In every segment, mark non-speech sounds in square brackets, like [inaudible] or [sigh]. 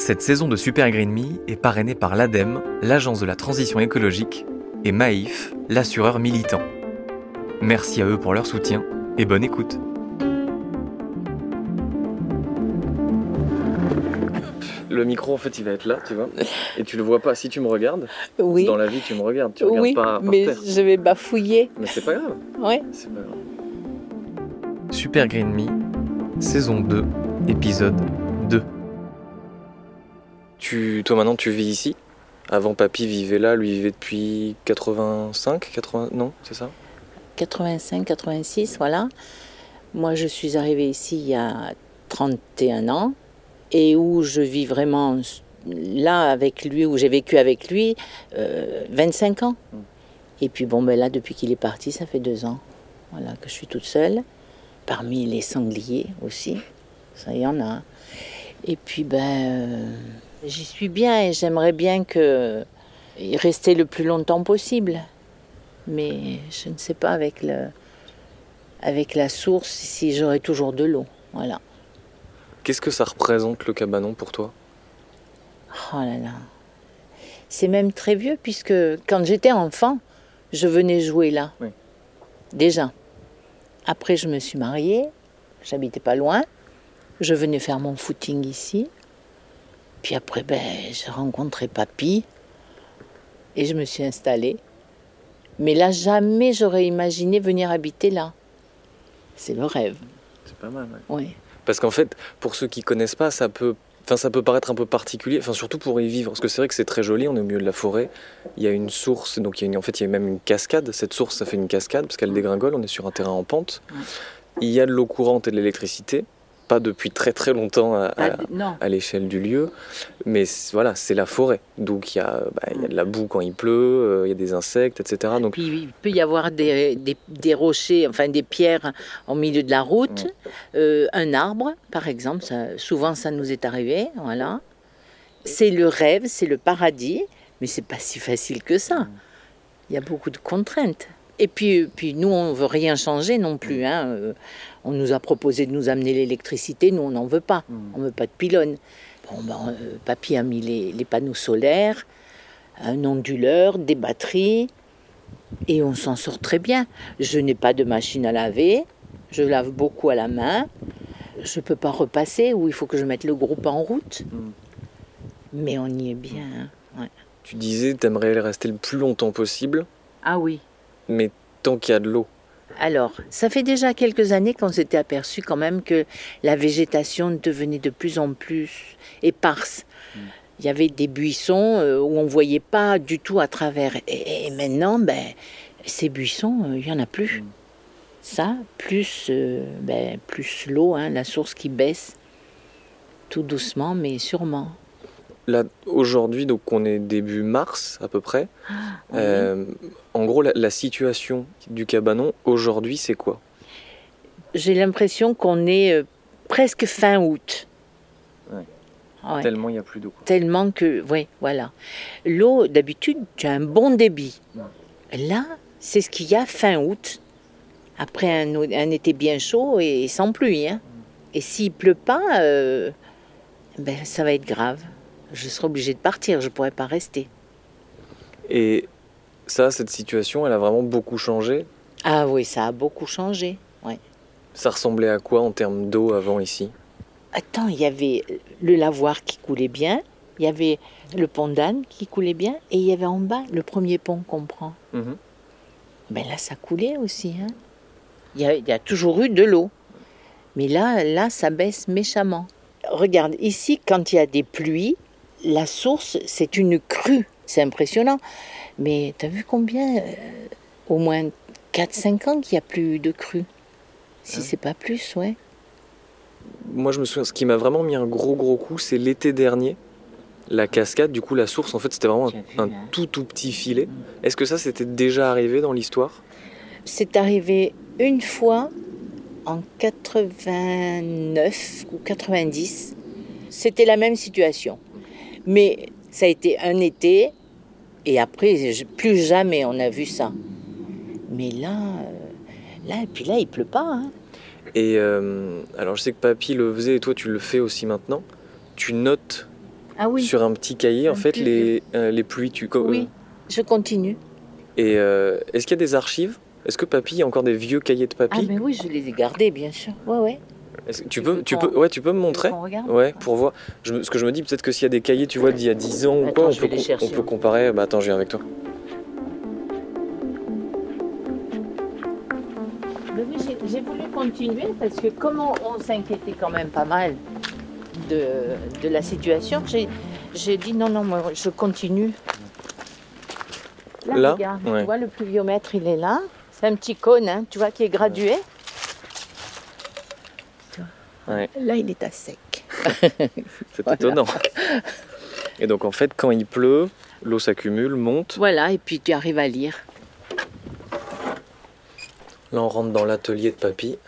Cette saison de Super Green Me est parrainée par l'ADEME, l'Agence de la transition écologique, et Maïf, l'assureur militant. Merci à eux pour leur soutien et bonne écoute. Le micro, en fait, il va être là, tu vois. Et tu le vois pas. Si tu me regardes, Oui, dans la vie, tu me regardes. Tu regardes oui, pas par mais terre. je vais bafouiller. Mais c'est pas grave. Ouais. C'est pas grave. Super Green Me, saison 2, épisode 2. Tu, toi maintenant, tu vis ici? Avant, papy vivait là, lui vivait depuis 85, 80, non, c'est ça? 85, 86, voilà. Moi, je suis arrivée ici il y a 31 ans et où je vis vraiment là avec lui, où j'ai vécu avec lui euh, 25 ans. Mm. Et puis bon, ben là, depuis qu'il est parti, ça fait deux ans. Voilà, que je suis toute seule. Parmi les sangliers aussi, ça y en a. Et puis ben, euh, j'y suis bien et j'aimerais bien que y rester le plus longtemps possible. Mais je ne sais pas avec le, avec la source si j'aurai toujours de l'eau. Voilà. Qu'est-ce que ça représente le cabanon pour toi? Oh là là. C'est même très vieux puisque quand j'étais enfant, je venais jouer là. Oui. Déjà. Après, je me suis mariée. J'habitais pas loin. Je venais faire mon footing ici. Puis après, ben, j'ai rencontré papy. Et je me suis installée. Mais là, jamais j'aurais imaginé venir habiter là. C'est le rêve. C'est pas mal, Oui. Parce qu'en fait, pour ceux qui connaissent pas, ça peut, enfin, ça peut paraître un peu particulier, enfin, surtout pour y vivre. Parce que c'est vrai que c'est très joli, on est au milieu de la forêt. Il y a une source, donc il y a une- en fait, il y a même une cascade. Cette source, ça fait une cascade parce qu'elle dégringole, on est sur un terrain en pente. Ouais. Il y a de l'eau courante et de l'électricité, pas depuis très très longtemps à, à l'échelle du lieu, mais voilà, c'est la forêt. Donc il y, a, bah, il y a de la boue quand il pleut, euh, il y a des insectes, etc. Donc Puis il peut y avoir des, des- des rochers, enfin des pierres au milieu de la route, Euh, un arbre, par exemple, ça- souvent ça nous est arrivé, voilà. C'est le rêve, c'est le paradis, mais c'est pas si facile que ça. Il y a beaucoup de contraintes. Et puis, puis nous, on veut rien changer non plus. hein. Euh, On nous a proposé de nous amener l'électricité, nous on n'en veut pas. On veut pas de pylône. Bon, ben, euh, papy a mis les, les panneaux solaires, un onduleur, des batteries, et on s'en sort très bien. Je n'ai pas de machine à laver, je lave beaucoup à la main. Je ne peux pas repasser ou il faut que je mette le groupe en route. Mm. Mais on y est bien. hein. tu disais, t'aimerais rester le plus longtemps possible, Ah oui. Mais tant qu'il y a de l'eau. Alors, ça fait déjà quelques années qu'on s'était aperçu quand même que la végétation devenait de plus en plus éparse. Il y avait des buissons euh, où on ne voyait pas du tout à travers. Et, et maintenant, ben, ces buissons, euh, il n'y en a plus. Ça, plus, euh, ben, plus l'eau, hein, la source qui baisse, tout doucement, mais sûrement. Là, aujourd'hui, donc on est début mars à peu près. Oui. Euh, en gros, la, la situation du cabanon aujourd'hui, c'est quoi? J'ai l'impression qu'on est euh, presque fin août. Ouais. Ouais. Tellement il n'y a plus d'eau. Tellement que, oui, voilà. L'eau, d'habitude, tu as un bon débit. Là, c'est ce qu'il y a fin août, après un, été bien chaud et sans pluie. hein. Et s'il pleut pas, euh, ben, ça va être grave. Je serai obligée de partir, je ne pourrai pas rester. Et ça, cette situation, elle a vraiment beaucoup changé? Ah oui, ça a beaucoup changé. Ouais. Ça ressemblait à quoi en termes d'eau avant ici? Attends, il y avait le lavoir qui coulait bien, il y avait le pont d'Anne qui coulait bien, et il y avait en bas le premier pont qu'on prend. Mhm. Ben là, ça coulait aussi. hein. Il, y a, il y a toujours eu de l'eau. Mais là, là, ça baisse méchamment. Regarde, ici, quand il y a des pluies, la source, c'est une crue. C'est impressionnant. Mais tu as vu combien euh, Au moins 4-5 ans qu'il n'y a plus de crue. Si Hein? c'est pas plus, ouais. Moi, je me souviens, ce qui m'a vraiment mis un gros gros coup, c'est l'été dernier. La cascade, du coup, la source, en fait, c'était vraiment un, un hein. tout tout petit filet. Est-ce que ça, c'était déjà arrivé dans l'histoire? C'est arrivé une fois en 89 ou 90. C'était la même situation. Mais ça a été un été et après, plus jamais on a vu ça. Mais là, euh, là, et puis là, il pleut pas. hein. Et euh, alors, je sais que papy le faisait et toi, tu le fais aussi maintenant. Tu notes Ah oui. sur un petit cahier, en fait, les, euh, les pluies. Tu, Oui, je continue. Et euh, est-ce qu'il y a des archives? Est-ce que papy a encore des vieux cahiers de Ah papy mais oui, je les ai gardés, bien sûr. Ouais, ouais. Est-ce que tu tu peux, tu peux, ouais, tu peux me montrer regarde Ouais, pour voir. Je, ce que je me dis, peut-être que s'il y a des cahiers, tu vois, d'il y a 10 ans ou Attends, quoi, on peut, on peut comparer. Bah attends, je viens avec toi. Mais oui, j'ai- voulu continuer parce que comme on, s'inquiétait quand même pas mal de, de la situation, j'ai j'ai dit non, non, moi, je continue. Là, Là regarde, Ouais. tu vois, le pluviomètre, il est là. C'est un petit cône, hein, tu vois, qui est gradué. Ouais. Là, il est à sec. [laughs] C'est Voilà. étonnant. Et donc en fait, quand il pleut, l'eau s'accumule, monte. Voilà, et puis tu arrives à lire. Là, on rentre dans l'atelier de papy.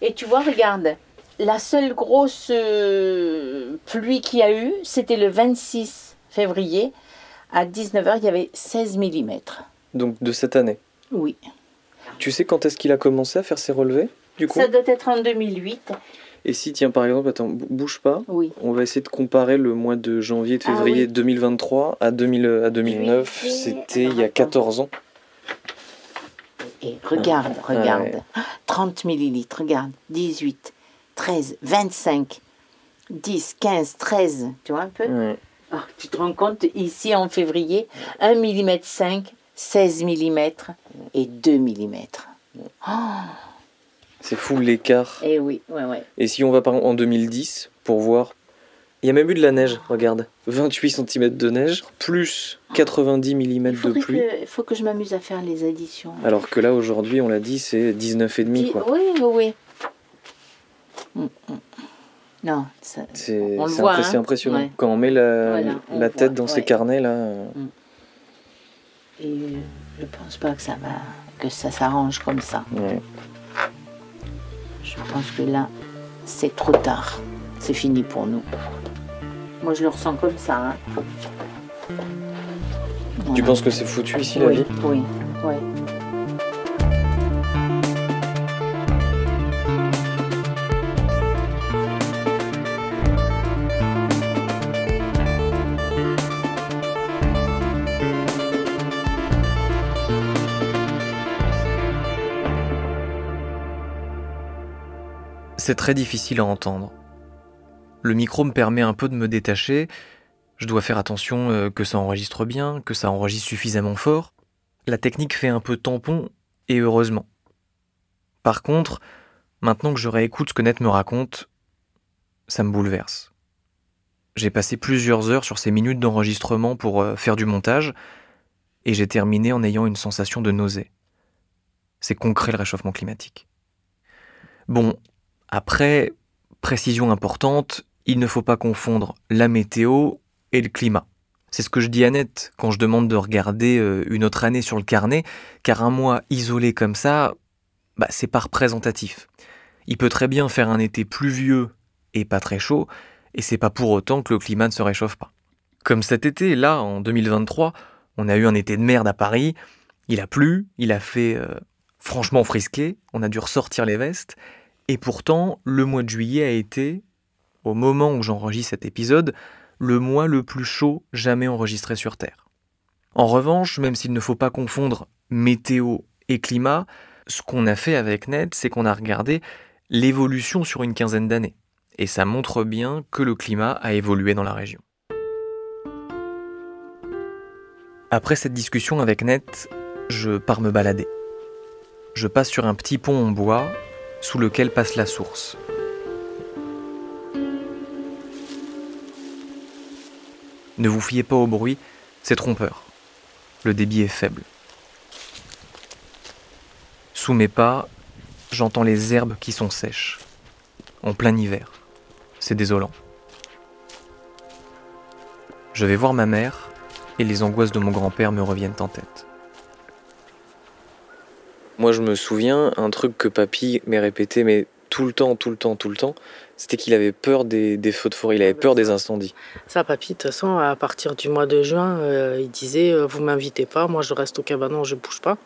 Et tu vois, regarde, la seule grosse euh, pluie qu'il y a eu, c'était le 26 février. À 19h, il y avait 16 mm. Donc de cette année. Oui. Tu sais quand est-ce qu'il a commencé à faire ses relevés Du coup? Ça doit être en 2008. Et si, tiens, par exemple, attends, bou- bouge pas. Oui. On va essayer de comparer le mois de janvier, de Ah février oui. 2023 à, 2000, à 2009. Juillet, C'était il y a alors, attends. 14 ans. Et regarde, regarde. Ouais. 30 millilitres, regarde. 18, 13, 25, 10, 15, 13. Tu vois un peu? Ouais. Ah, Tu te rends compte, ici en février, 1 mm 5, 16 mm et 2 mm. C'est fou l'écart. Eh oui, ouais, ouais. Et si on va par exemple en 2010 pour voir. Il y a même eu de la neige, regarde. 28 cm de neige, plus 90 mm de pluie. il faut que je m'amuse à faire les additions. Alors que là, aujourd'hui, on l'a dit, c'est 19,5 Dis- quoi. Oui, oui, oui. Mm, mm. Non, ça- C'est On le c'est voit, impré- hein. c'est impressionnant. Ouais. Quand on met la, Voilà, on la tête voit, dans ces carnets là. euh, et je pense pas que ça va, que ça s'arrange comme ça. ouais. Je pense que là, c'est trop tard. C'est fini pour nous. Moi, je le ressens comme ça. hein. Tu penses que c'est foutu ici la oui, vie? oui, oui. C'est très difficile à entendre. Le micro me permet un peu de me détacher. Je dois faire attention euh, que ça enregistre bien, que ça enregistre suffisamment fort. La technique fait un peu tampon, et heureusement. Par contre, maintenant que je réécoute ce que Net me raconte, ça me bouleverse. J'ai passé plusieurs heures sur ces minutes d'enregistrement pour euh, faire du montage, et j'ai terminé en ayant une sensation de nausée. C'est concret le réchauffement climatique. Bon, après, précision importante, il ne faut pas confondre la météo et le climat. C'est ce que je dis à Net quand je demande de regarder euh, une autre année sur le carnet, car un mois isolé comme ça, bah, c'est pas représentatif. Il peut très bien faire un été pluvieux et pas très chaud, et c'est pas pour autant que le climat ne se réchauffe pas. Comme cet été, là, en 2023, on a eu un été de merde à Paris, il a plu, il a fait euh, franchement frisqué, on a dû ressortir les vestes, et pourtant, le mois de juillet a été, au moment où j'enregistre cet épisode, le mois le plus chaud jamais enregistré sur Terre. En revanche, même s'il ne faut pas confondre météo et climat, ce qu'on a fait avec Ned, c'est qu'on a regardé l'évolution sur une quinzaine d'années. Et ça montre bien que le climat a évolué dans la région. Après cette discussion avec Ned, je pars me balader. Je passe sur un petit pont en bois sous lequel passe la source. Ne vous fiez pas au bruit, c'est trompeur. Le débit est faible. Sous mes pas, j'entends les herbes qui sont sèches. En plein hiver. C'est désolant. Je vais voir ma mère et les angoisses de mon grand-père me reviennent en tête. Moi, je me souviens, un truc que papy m'est répété, mais tout le temps, tout le temps, tout le temps, c'était qu'il avait peur des, des feux de forêt, il avait peur des incendies. Ça, papy, de toute façon, à partir du mois de juin, euh, il disait euh, Vous m'invitez pas, moi je reste au cabanon, je bouge pas.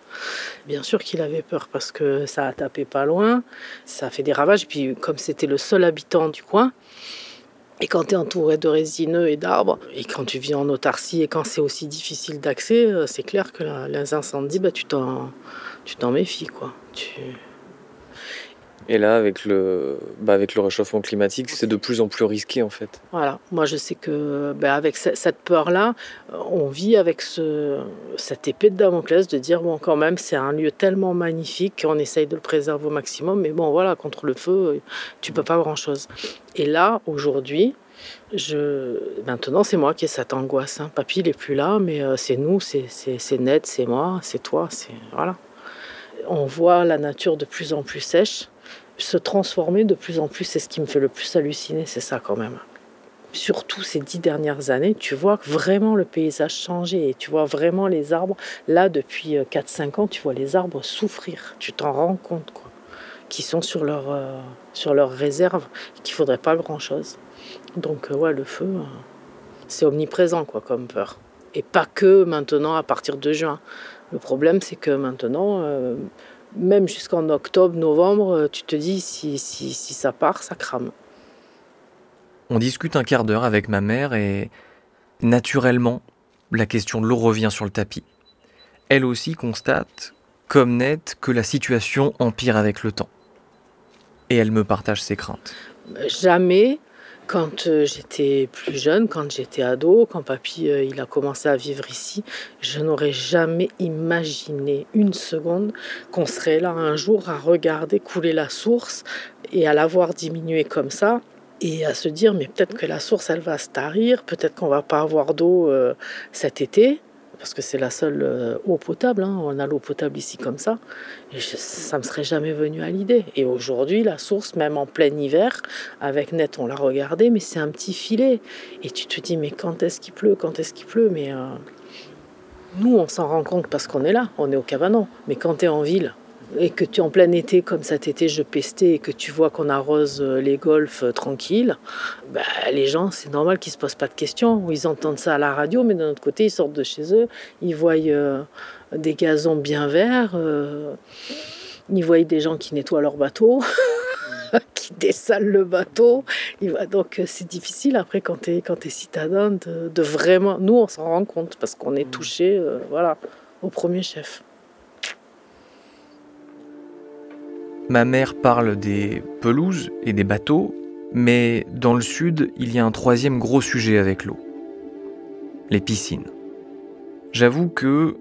Bien sûr qu'il avait peur parce que ça a tapé pas loin, ça a fait des ravages. Puis, comme c'était le seul habitant du coin, Et quand tu es entouré de résineux et d'arbres, et quand tu vis en autarcie, et quand c'est aussi difficile d'accès, euh, c'est clair que les incendies, bah, tu t'en méfies. Quoi. Tu... Et là, avec le, bah avec le réchauffement climatique, c'est de plus en plus risqué en fait. Voilà, moi je sais que bah avec cette peur-là, on vit avec ce, cette épée de Damoclès de dire bon quand même c'est un lieu tellement magnifique qu'on essaye de le préserver au maximum, mais bon voilà, contre le feu, tu peux pas grand-chose. Et là, aujourd'hui, je... Maintenant, c'est moi qui ai cette angoisse. Hein. Papy, il n'est plus là, mais euh, c'est nous, c'est Ned, c'est moi, c'est toi, c'est... Voilà. On voit la nature de plus en plus sèche se transformer de plus en plus. C'est ce qui me fait le plus halluciner, c'est ça quand même. Surtout ces dix dernières années, tu vois vraiment le paysage changer et tu vois vraiment les arbres. Là, depuis 4-5 euh, ans, tu vois les arbres souffrir. Tu t'en rends compte, quoi. Qui sont sur leur, euh, sur leur réserve, qu'il faudrait pas grand-chose. Donc, euh, ouais, le feu, c'est omniprésent, quoi, comme peur. Et pas que maintenant, à partir de juin. Le problème, c'est que maintenant, même jusqu'en octobre, novembre, euh, tu te dis si, si, si ça part, ça crame. On discute un quart d'heure avec ma mère et naturellement, la question de l'eau revient sur le tapis. Elle aussi constate, comme net, que la situation empire avec le temps. Et elle me partage ses craintes. Jamais quand euh, j'étais plus jeune, quand j'étais ado, quand papy euh, il a commencé à vivre ici, je n'aurais jamais imaginé une seconde qu'on serait là un jour à regarder couler la source et à la voir diminuer comme ça et à se dire mais peut-être que la source elle va se tarir, peut-être qu'on va pas avoir d'eau euh, cet été parce que c'est la seule euh, eau potable. Hein. On a l'eau potable ici comme ça. Ça me serait jamais venu à l'idée. Et aujourd'hui, la source, même en plein hiver, avec Net, on l'a regardé, mais c'est un petit filet. Et tu te dis, mais quand est-ce qu'il pleut? Quand est-ce qu'il pleut? Mais euh, nous, on s'en rend compte parce qu'on est là, on est au cabanon. Mais quand tu es en ville, et que tu es en plein été comme cet été je pestais et que tu vois qu'on arrose euh, les golfs euh, tranquilles, bah, les gens c'est normal qu'ils se posent pas de questions. Ils entendent ça à la radio, mais d'un autre côté ils sortent de chez eux, ils voient euh, des gazons bien verts, ils voient des gens qui nettoient leur bateau. [laughs] qui dessalent le bateau. Donc c'est difficile après quand tu es, quand es citadin de, de, vraiment... Nous on s'en rend compte parce qu'on est touché voilà, au premier chef. Ma mère parle des pelouses et des bateaux, mais dans le sud, il y a un troisième gros sujet avec l'eau. Les piscines. J'avoue que,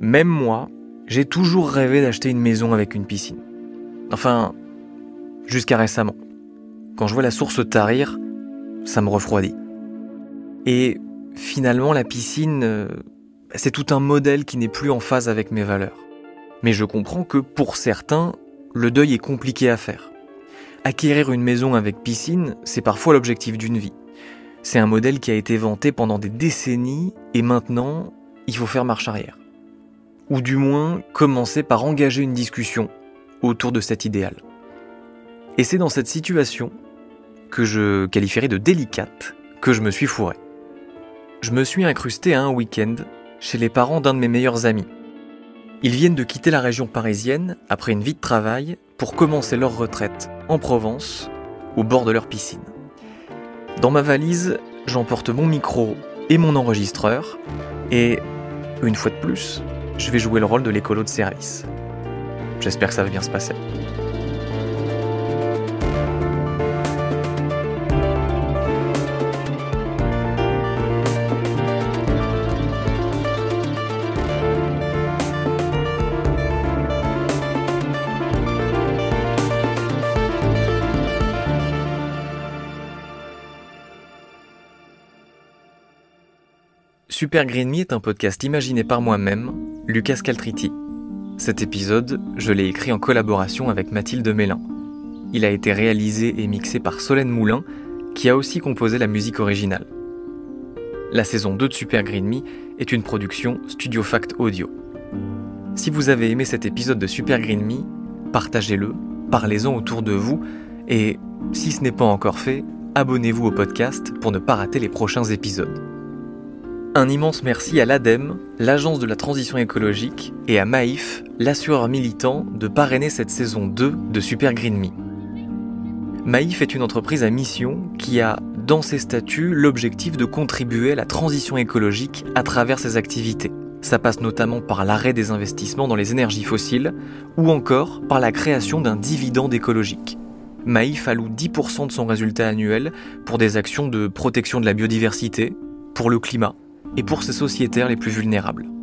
même moi, j'ai toujours rêvé d'acheter une maison avec une piscine. Enfin, jusqu'à récemment. Quand je vois la source tarir, ça me refroidit. Et finalement, la piscine, euh, c'est tout un modèle qui n'est plus en phase avec mes valeurs. Mais je comprends que pour certains, le deuil est compliqué à faire. Acquérir une maison avec piscine, c'est parfois l'objectif d'une vie. C'est un modèle qui a été vanté pendant des décennies et maintenant, il faut faire marche arrière. Ou du moins, commencer par engager une discussion autour de cet idéal. Et c'est dans cette situation, que je qualifierais de délicate, que je me suis fourré. Je me suis incrusté à un week-end chez les parents d'un de mes meilleurs amis, ils viennent de quitter la région parisienne après une vie de travail pour commencer leur retraite en Provence, au bord de leur piscine. Dans ma valise, j'emporte mon micro et mon enregistreur, et une fois de plus, je vais jouer le rôle de l'écolo de service. J'espère que ça va bien se passer. Super Green Me est un podcast imaginé par moi-même, Lucas Caltriti. Cet épisode, je l'ai écrit en collaboration avec Mathilde Mélin. Il a été réalisé et mixé par Solène Moulin, qui a aussi composé la musique originale. La saison 2 de Super Green Me est une production Studio Fact Audio. Si vous avez aimé cet épisode de Super Green Me, partagez-le, parlez-en autour de vous, et si ce n'est pas encore fait, abonnez-vous au podcast pour ne pas rater les prochains épisodes. Un immense merci à l'ADEME, l'Agence de la transition écologique, et à Maïf, l'assureur militant, de parrainer cette saison 2 de Super Green Me. Maïf est une entreprise à mission qui a, dans ses statuts l'objectif de contribuer à la transition écologique à travers ses activités. Ça passe notamment par l'arrêt des investissements dans les énergies fossiles ou encore par la création d'un dividende écologique. Maïf alloue 10% de son résultat annuel pour des actions de protection de la biodiversité, pour le climat et pour ses sociétaires les plus vulnérables.